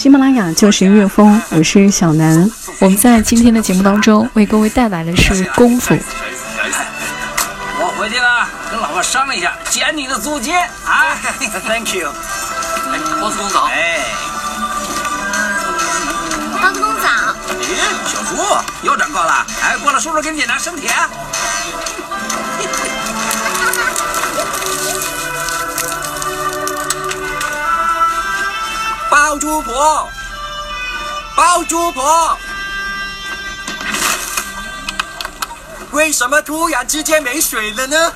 喜马拉雅就是音乐风，我是小南。我们在今天的节目当中为各位带来的是功夫。我回去了，跟老婆商量一下，减你的租金啊！Thank you。哎，包子公早。哎，包子公早。咦，小猪又长高了。哎，过来，叔叔给你检查身体。包租婆，包租婆，为什么突然之间没水了呢？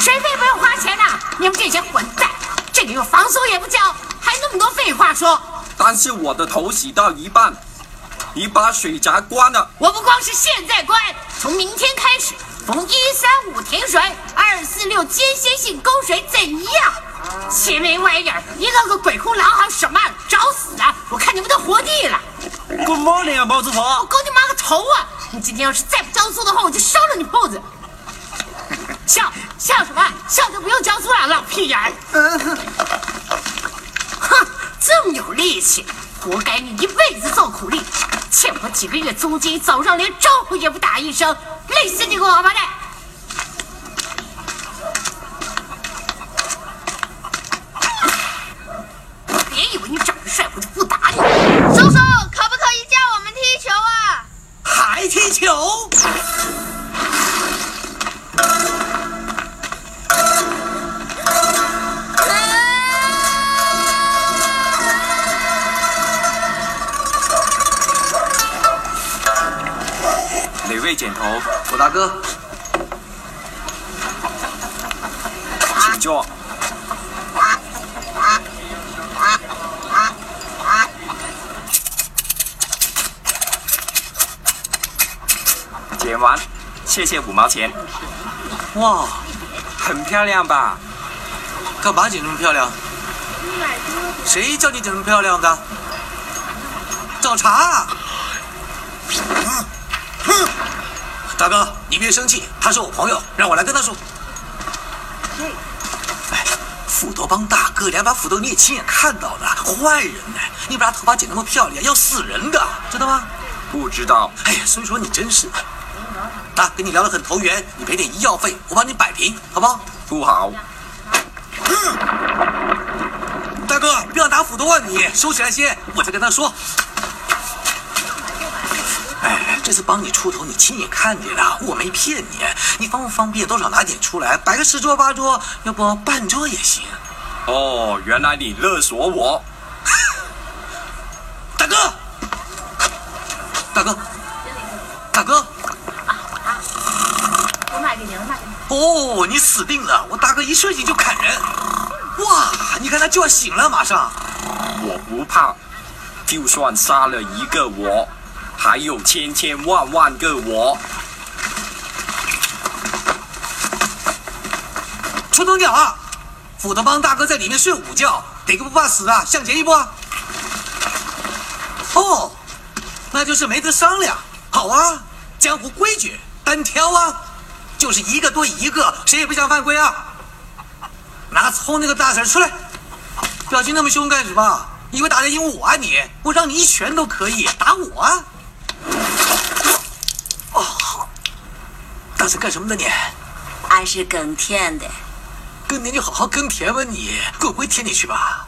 水费不用花钱的，你们这些混蛋，这个月房租也不交，还那么多废话说。但是我的头洗到一半，你把水闸关了。我不光是现在关，从明天开始。从一三五停水，二四六间歇性供水，怎样？前面玩意儿，一个个鬼哭狼嚎，什么找死啊！我看你们都活腻了。Good morning 啊，包子婆。我勾你妈个头啊！你今天要是再不交租的话，我就烧了你铺子。笑笑什么？笑就不用交租了，老屁眼儿。哼，这么有力气，活该你一辈子做苦力，欠我几个月租金，早上连招呼也不打一声。累死你个王八蛋！别以为你长得帅，我就不打你。叔叔，可不可以叫我们踢球啊？还踢球？哥。请坐。剪完，谢谢五毛钱。哇，很漂亮吧？干嘛剪这么漂亮？谁叫你剪这么漂亮的？找茬！哼！大哥，你别生气，他是我朋友，让我来跟他说。哎，斧头帮大哥，两把斧头你也亲眼看到的，坏人呢？你把他头发剪那么漂亮，要死人的，知道吗？不知道。哎呀，所以说你真是……啊，跟你聊得很投缘，你赔点医药费，我帮你摆平，好不好？不好。嗯，大哥，不要拿斧头啊！你收起来先，我再跟他说。哎，这次帮你出头，你亲眼看见了，我没骗你。你方不方便多少拿点出来，摆个十桌八桌，要不半桌也行。哦，原来你勒索我，大哥，大哥，大哥。我买给您，我买给您。哦，你死定了！我大哥一睡醒就砍人。哇，你看他就要醒了，马上。我不怕，就算杀了一个我。还有千千万万个我，出头鸟啊！斧头帮大哥在里面睡午觉，哪个不怕死啊？向前一步啊！哦，那就是没得商量。好啊，江湖规矩，单挑啊，就是一个对一个，谁也不想犯规啊！拿葱那个大婶出来，表情那么凶干什么？以为打得赢我啊你？我让你一拳都可以打我啊！大婶干什么呢你？俺是耕田的。耕田就好好耕田吧你，滚回田里去吧。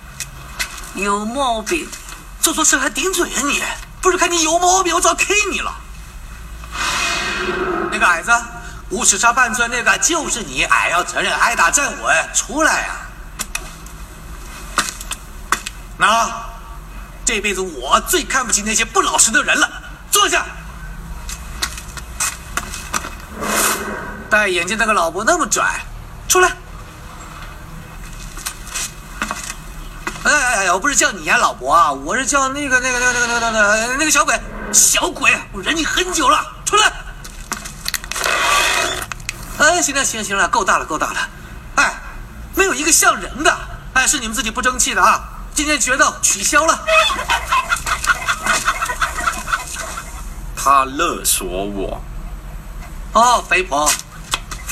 有毛病，做错事还顶嘴啊你！不是看你有毛病，我早 K 你了。那个矮子，五尺差半寸那个就是你，矮要承认，挨打站稳，出来啊！那这辈子我最看不起那些不老实的人了。坐下。戴眼镜那个老伯那么拽，出来。哎哎哎我不是叫你呀，老伯啊，我是叫那个那个那个那个那个那个那个小鬼，小鬼，我忍你很久了，出来。哎，行了行了行了，够大了够大了，哎，没有一个像人的，哎，是你们自己不争气的啊！今天决斗取消了。他勒索我，哦，肥婆，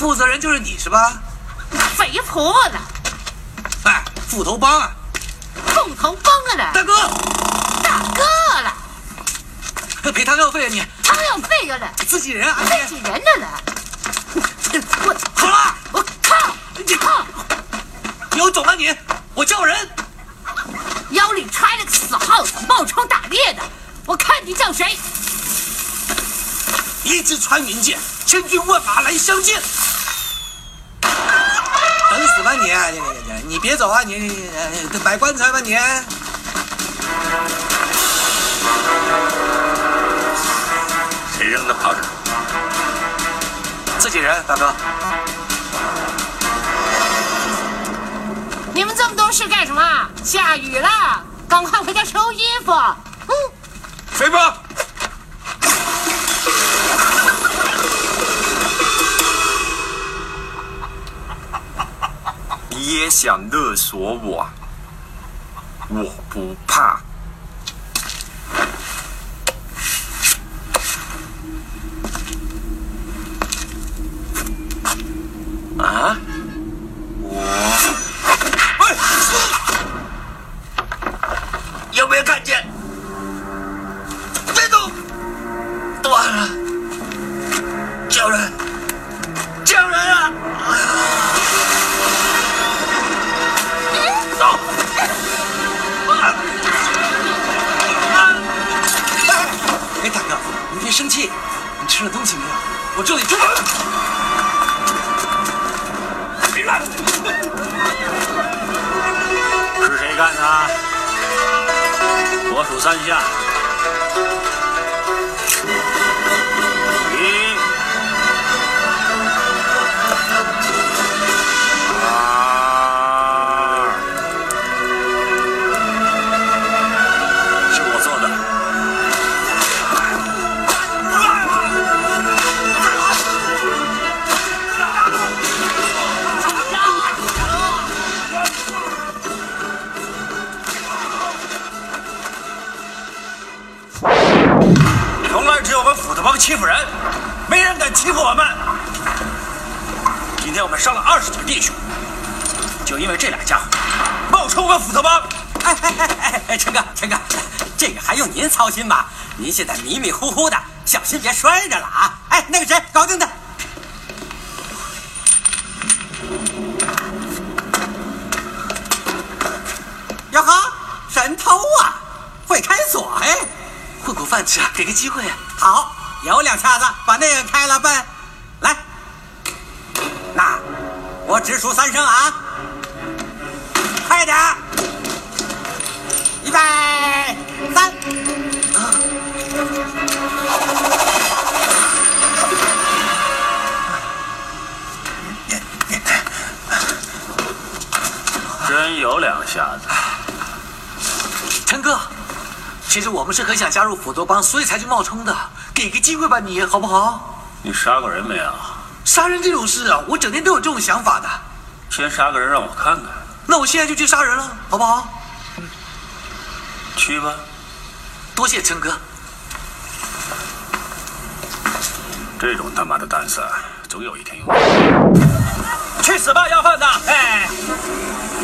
负责人就是你是吧？肥婆子，哎，斧头帮啊，凤头帮啊，大哥，大哥了，赔汤药费啊你，汤药费了，自己人啊自己，人的了。我 好了，我靠！你靠！有种啊你，我叫人。腰里揣了个死耗子，冒充打猎的，我看你叫谁？一支穿云箭，千军万马来相见。你！你你你你别走啊！你你你你摆棺材吧你！谁扔的炮仗？自己人，大哥。你们这么多事干什么？下雨了，赶快回家收衣服。嗯，肥婆，也想勒索我？我不怕。欺负人，没人敢欺负我们。今天我们伤了二十几个弟兄，就因为这俩家伙冒充我们斧头帮。哎哎哎哎哎，陈哥，陈哥，这个还用您操心吗？您现在迷迷糊糊的，小心别摔着了啊！哎，那个谁，搞定他。哟呵，神偷啊，会开锁哎！混口饭吃啊，给个机会啊！好，有两下子把那个开了呗。来，那我只数三声啊，快点儿！预备，三。真有两下子。陈哥，其实我们是很想加入斧头帮，所以才去冒充的。给个机会吧你，好不好？你杀过人没有？杀人这种事啊，我整天都有这种想法的。先杀个人让我看看。那我现在就去杀人了，好不好？去吧。多谢陈哥。这种他妈的胆色，总有一天用。去死吧，要饭的！哎，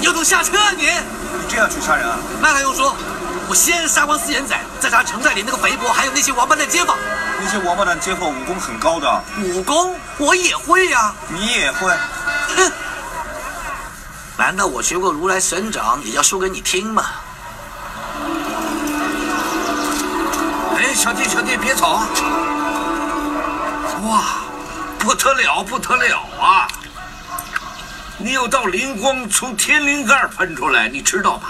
有种下车啊你！你这样去杀人啊？那还用说？我先杀光四眼仔，再杀城寨里那个肥婆，还有那些王八蛋街坊。那些王八蛋街坊武功很高的，武功我也会呀、你也会？哼！难道我学过如来神掌，也要说给你听吗？哎，小弟小弟别走啊！哇，不得了不得了啊！你有道灵光从天灵盖喷出来，你知道吗？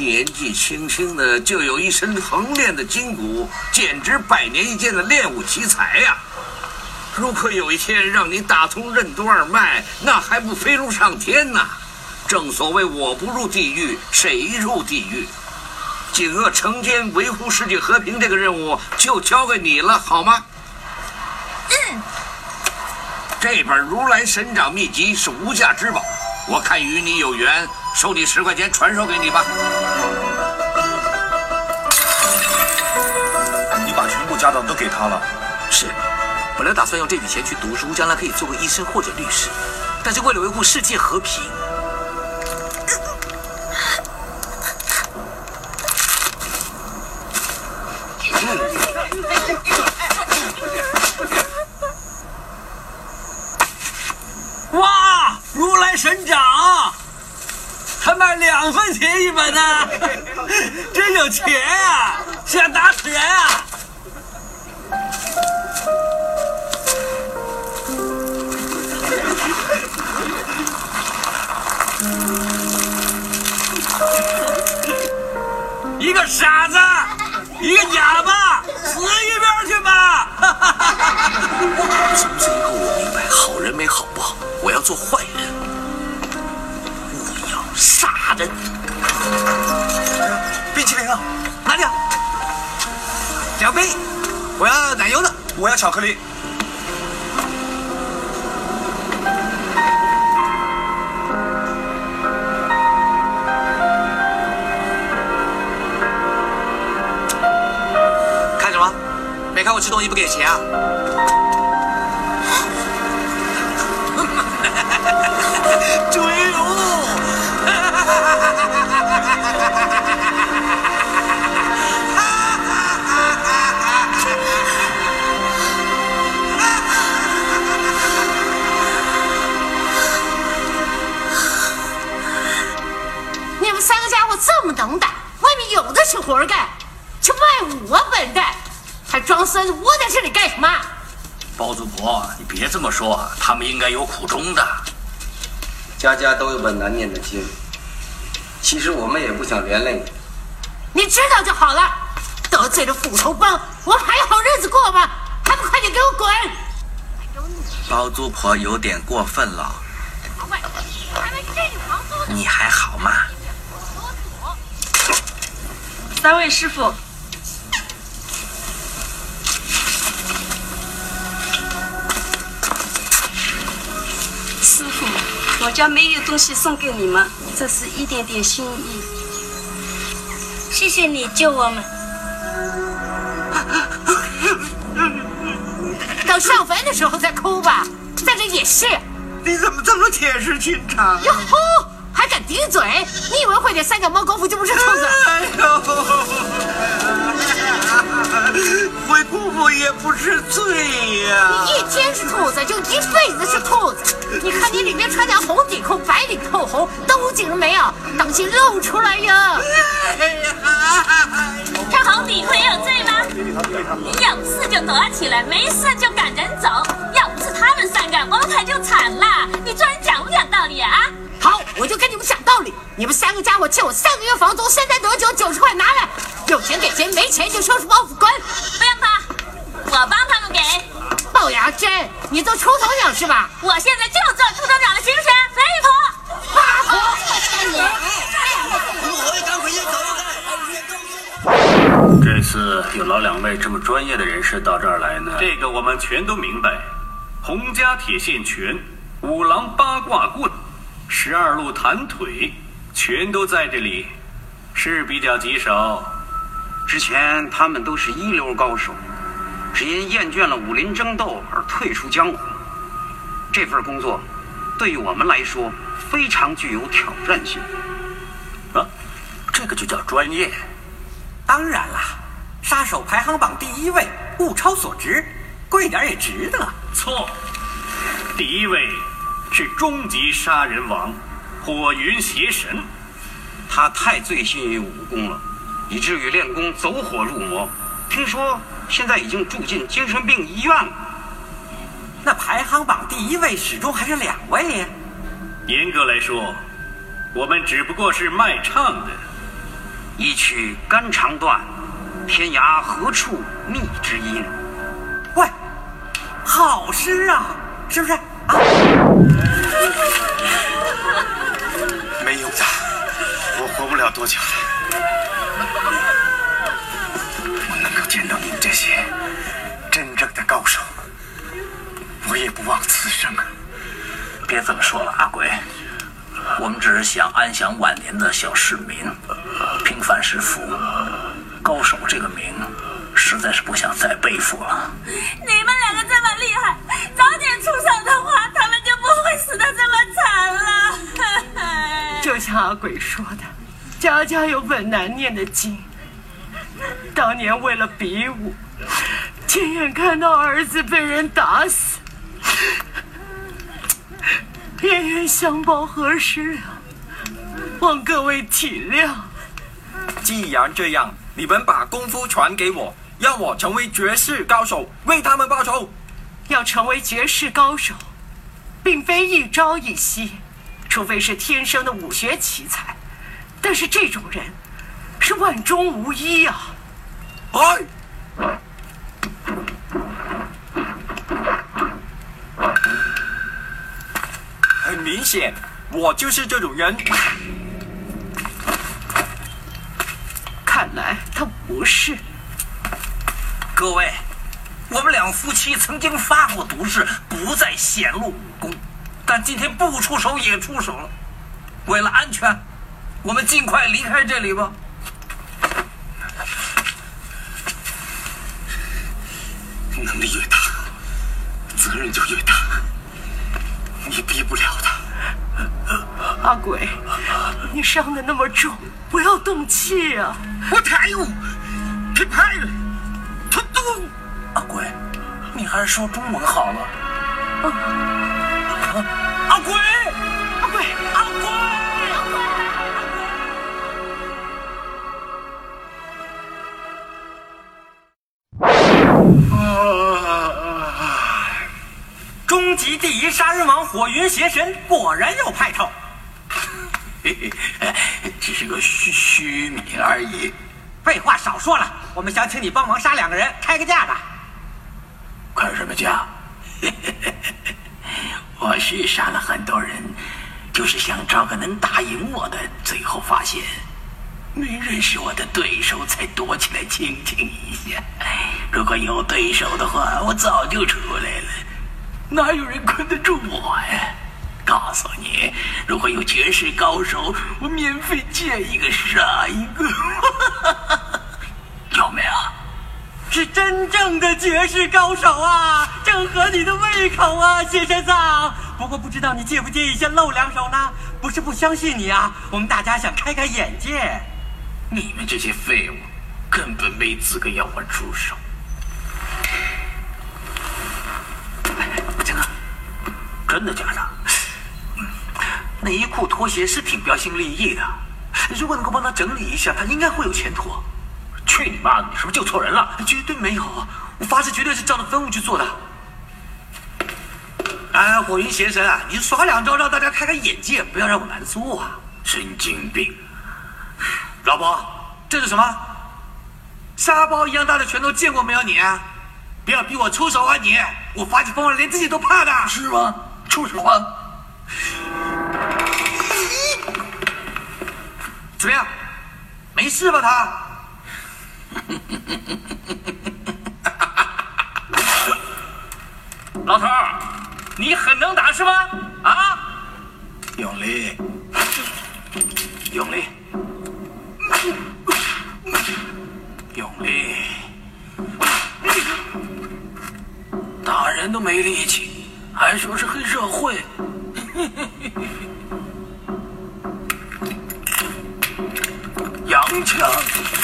年纪轻轻的就有一身横练的筋骨，简直百年一见的练武奇才呀、如果有一天让你打通任督二脉，那还不飞龙上天呐？正所谓我不入地狱，谁入地狱？锦鳄承肩维护世界和平这个任务就交给你了，好吗？嗯。这本《如来神掌秘籍》是无价之宝，我看与你有缘，收你十块钱传授给你吧。你把全部家当都给他了？是，本来打算用这笔钱去读书，将来可以做个医生或者律师，但是为了维护世界和平。哇，神掌，还卖两分钱一本呢，真有钱啊！想打死人啊！一个傻子，一个哑巴，死一边去吧！从此以后，我明白好人没好不好，我要做坏人，杀人。冰淇淋啊，哪里啊？两杯，我要奶油的，我要巧克力。看什么？没看我吃东西不给钱啊？你们三个家伙这么能打，外面有的是活干，就卖我笨蛋，还装孙子窝在这里干什么？包租婆，你别这么说，他们应该有苦衷的。家家都有本难念的经，其实我们也不想连累你。你知道就好了。得罪了斧头帮，我们还有好日子过吗？还不快点给我滚！包租婆有点过分了，你还好吗？三位师傅，我家没有东西送给你们，这是一点点心意。谢谢你救我们。等上坟的时候再哭吧。在这也是。你怎么这么铁石心肠？哟吼，还敢顶嘴？你以为会点三脚猫功夫就不是兔子？哎呦，会姑父也不是罪呀、你一天是兔子，就一辈子是兔子。你看你里面穿条红底裤，白里透红，兜紧了没有？当心露出来呀！穿红底裤也有罪吗？你有事就躲起来，没事就赶人走。要不是他们三个，我们可就惨了。你做人讲不讲道理啊？好，我就跟你们讲道理。你们三个家伙欠我三个月房租，现在得九九十块拿来，有钱给钱，没钱就收拾包袱滚。帮他们给。龅牙真，你做出头鸟是吧？我现在就做出头鸟了，行不行？来一坨，八婆。这次有老两位这么专业的人士到这儿来呢，这个我们全都明白。洪家铁线拳、五郎八卦棍、十二路弹腿，全都在这里，是比较棘手。之前他们都是一流高手，只因厌倦了武林争斗而退出江湖。这份工作对于我们来说非常具有挑战性。啊，这个就叫专业。当然啦，杀手排行榜第一位，物超所值，贵点也值得。错，第一位是终极杀人王火云邪神，他太醉心于武功了，以至于练功走火入魔。听说现在已经住进精神病医院了。那排行榜第一位始终还是两位呀。严格来说，我们只不过是卖唱的。一曲肝肠断，天涯何处觅知音？喂，好诗啊，是不是啊？没用的，我活不了？我能够见到你们这些真正的高手，我也不枉此生啊！别这么说了，阿鬼，我们只是想安享晚年的小市民，平凡是福，高手这个名，实在是不想再背负了。你们两个这么厉害，早点出手的话，他们就不会死的这么惨了。就像阿鬼说的，家家有本难念的经。当年为了比武，亲眼看到儿子被人打死，冤冤相报何时了？望各位体谅。既然这样，你们把功夫传给我，让我成为绝世高手，为他们报仇。要成为绝世高手，并非一朝一夕，除非是天生的武学奇才。但是这种人是万中无一啊！哎，很明显，我就是这种人。看来他不是。各位，我们两夫妻曾经发过毒誓，不再显露武功，但今天不出手也出手了。为了安全，我们尽快离开这里吧。能力越大，责任就越大。你逼不了他。阿鬼，你伤的那么重，不要动气啊！我太武，太派了，他都。阿鬼，你还是说中文好了。啊啊、阿鬼，终极第一杀人王火云邪神果然有派头，只是个虚虚名而已。废话少说了，我们想请你帮忙杀两个人，开个价吧。开什么价？我是杀了很多人，就是想找个能打赢我的，最后发现没认识我的对手，才躲起来清静一下。如果有对手的话，我早就出来了。哪有人困得住我呀？告诉你，如果有绝世高手，我免费见一个杀一个。有没有？是真正的绝世高手啊，正合你的胃口啊，谢神桑。不过不知道你介不介意先露两手呢？不是不相信你啊，我们大家想开开眼界。你们这些废物，根本没资格要我出手。真的假的？内衣裤、拖鞋是挺标新立异的，如果能够帮他整理一下，他应该会有前途。去你妈的！你是不是救错人了？绝对没有，我发誓绝对是照着分务去做的。哎，火云邪神啊，你耍两招让大家开开眼界，不要让我难做啊！神经病！老婆，这是什么？沙包一样大的拳头见过没有你？不要逼我出手啊你！我发起疯来连自己都怕的。是吗？出手啊！怎么样？没事吧他？老头儿，你很能打是吧？啊！用力，用力，用力！打人都没力气，还说是黑社会。洋枪。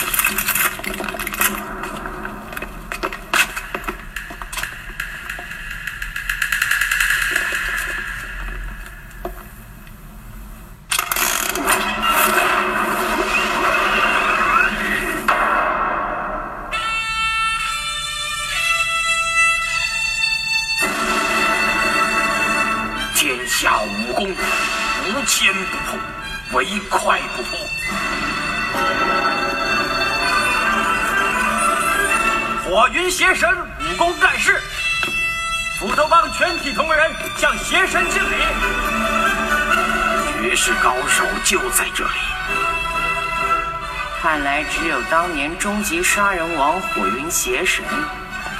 当年终极杀人王火云邪神，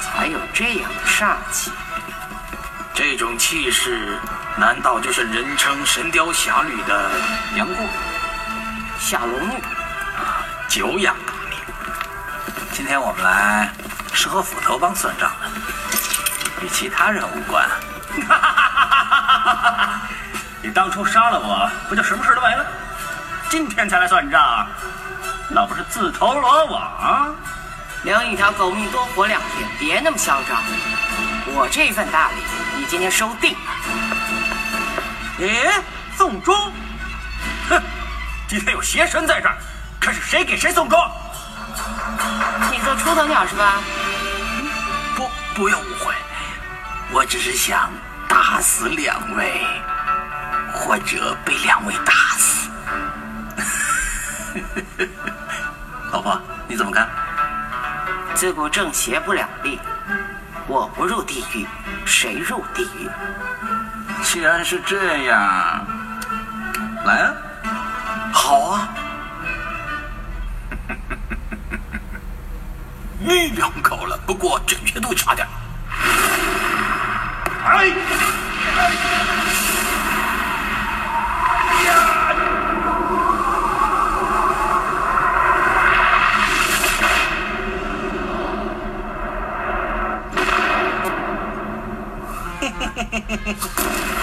才有这样的煞气。这种气势，难道就是人称《神雕侠侣》的杨过、小龙女？啊，久仰大名。今天我们来是和斧头帮算账的，与其他人无关。你当初杀了我，不就什么事都没了？今天才来算账，那不是自投罗网？留一条狗命多活两天，别那么嚣张。我这份大礼，你今天收定了。咦，送终？哼，今天有邪神在这儿，看是谁给谁送终。你做出头鸟是吧？不，不要误会，我只是想打死两位，或者被两位打死。老婆，你怎么看？自古正邪不两立，我不入地狱，谁入地狱？既然是这样，来啊！好啊！你两口了，不过准确度差点。哎！你 Ha ha ha!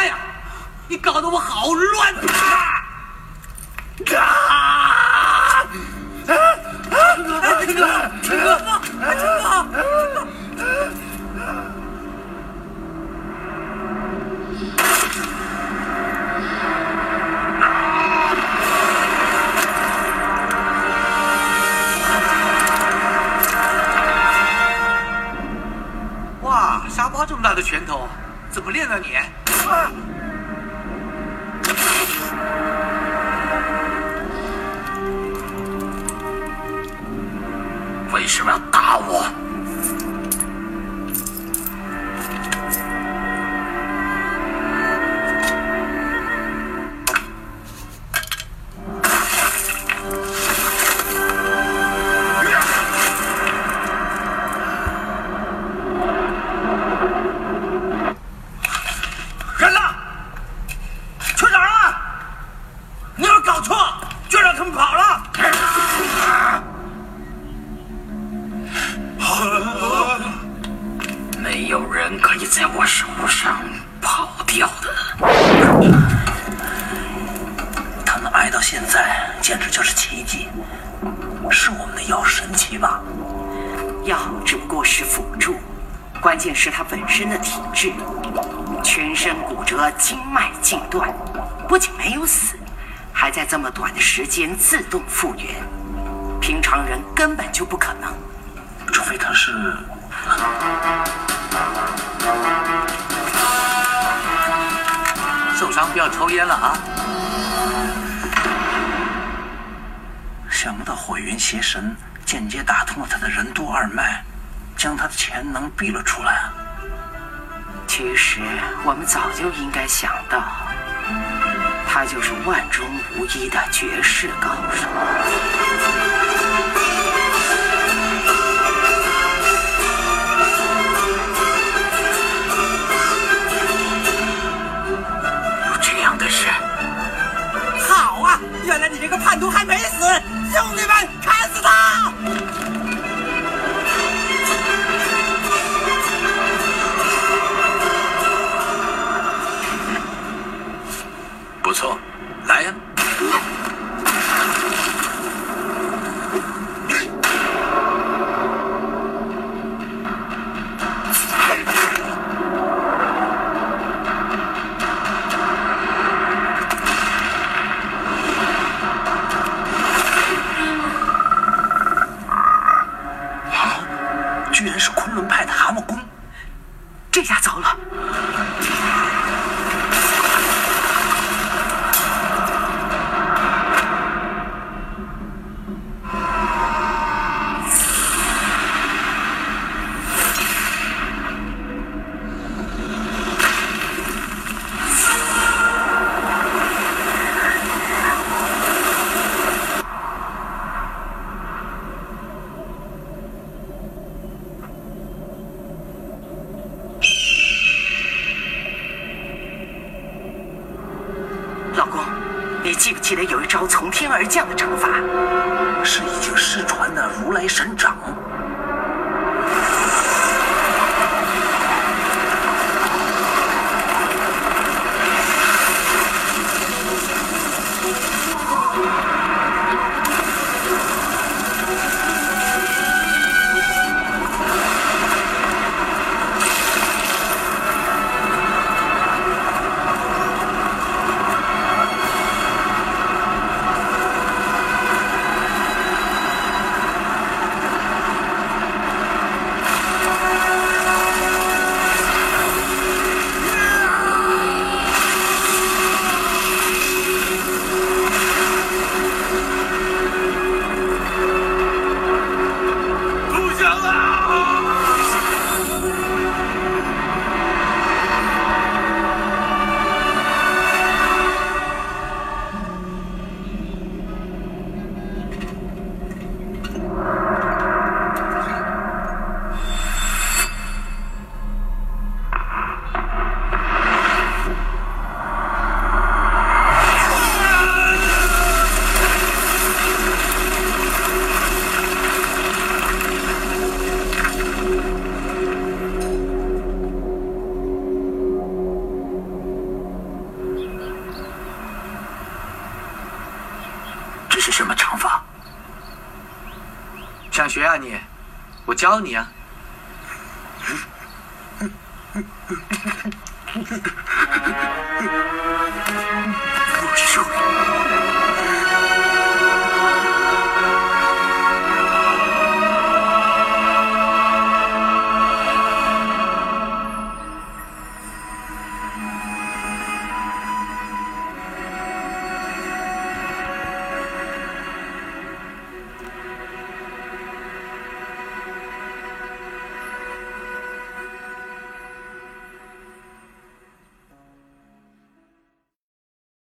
哎呀？你搞得我好乱啊！啊！啊！陈哥，陈哥，陈哥！哇，沙包这么大的拳头，怎么练的你？啊为什么要打我？间自动复原，平常人根本就不可能。除非他是……受伤不要抽烟了啊！想不到火云邪神间接打通了他的任督二脉，将他的潜能逼了出来。其实我们早就应该想到，他就是万中无一的绝世高手。有这样的事？好啊！原来你这个叛徒还居然是昆仑派的蛤蟆功，这下想学啊你？我教你啊。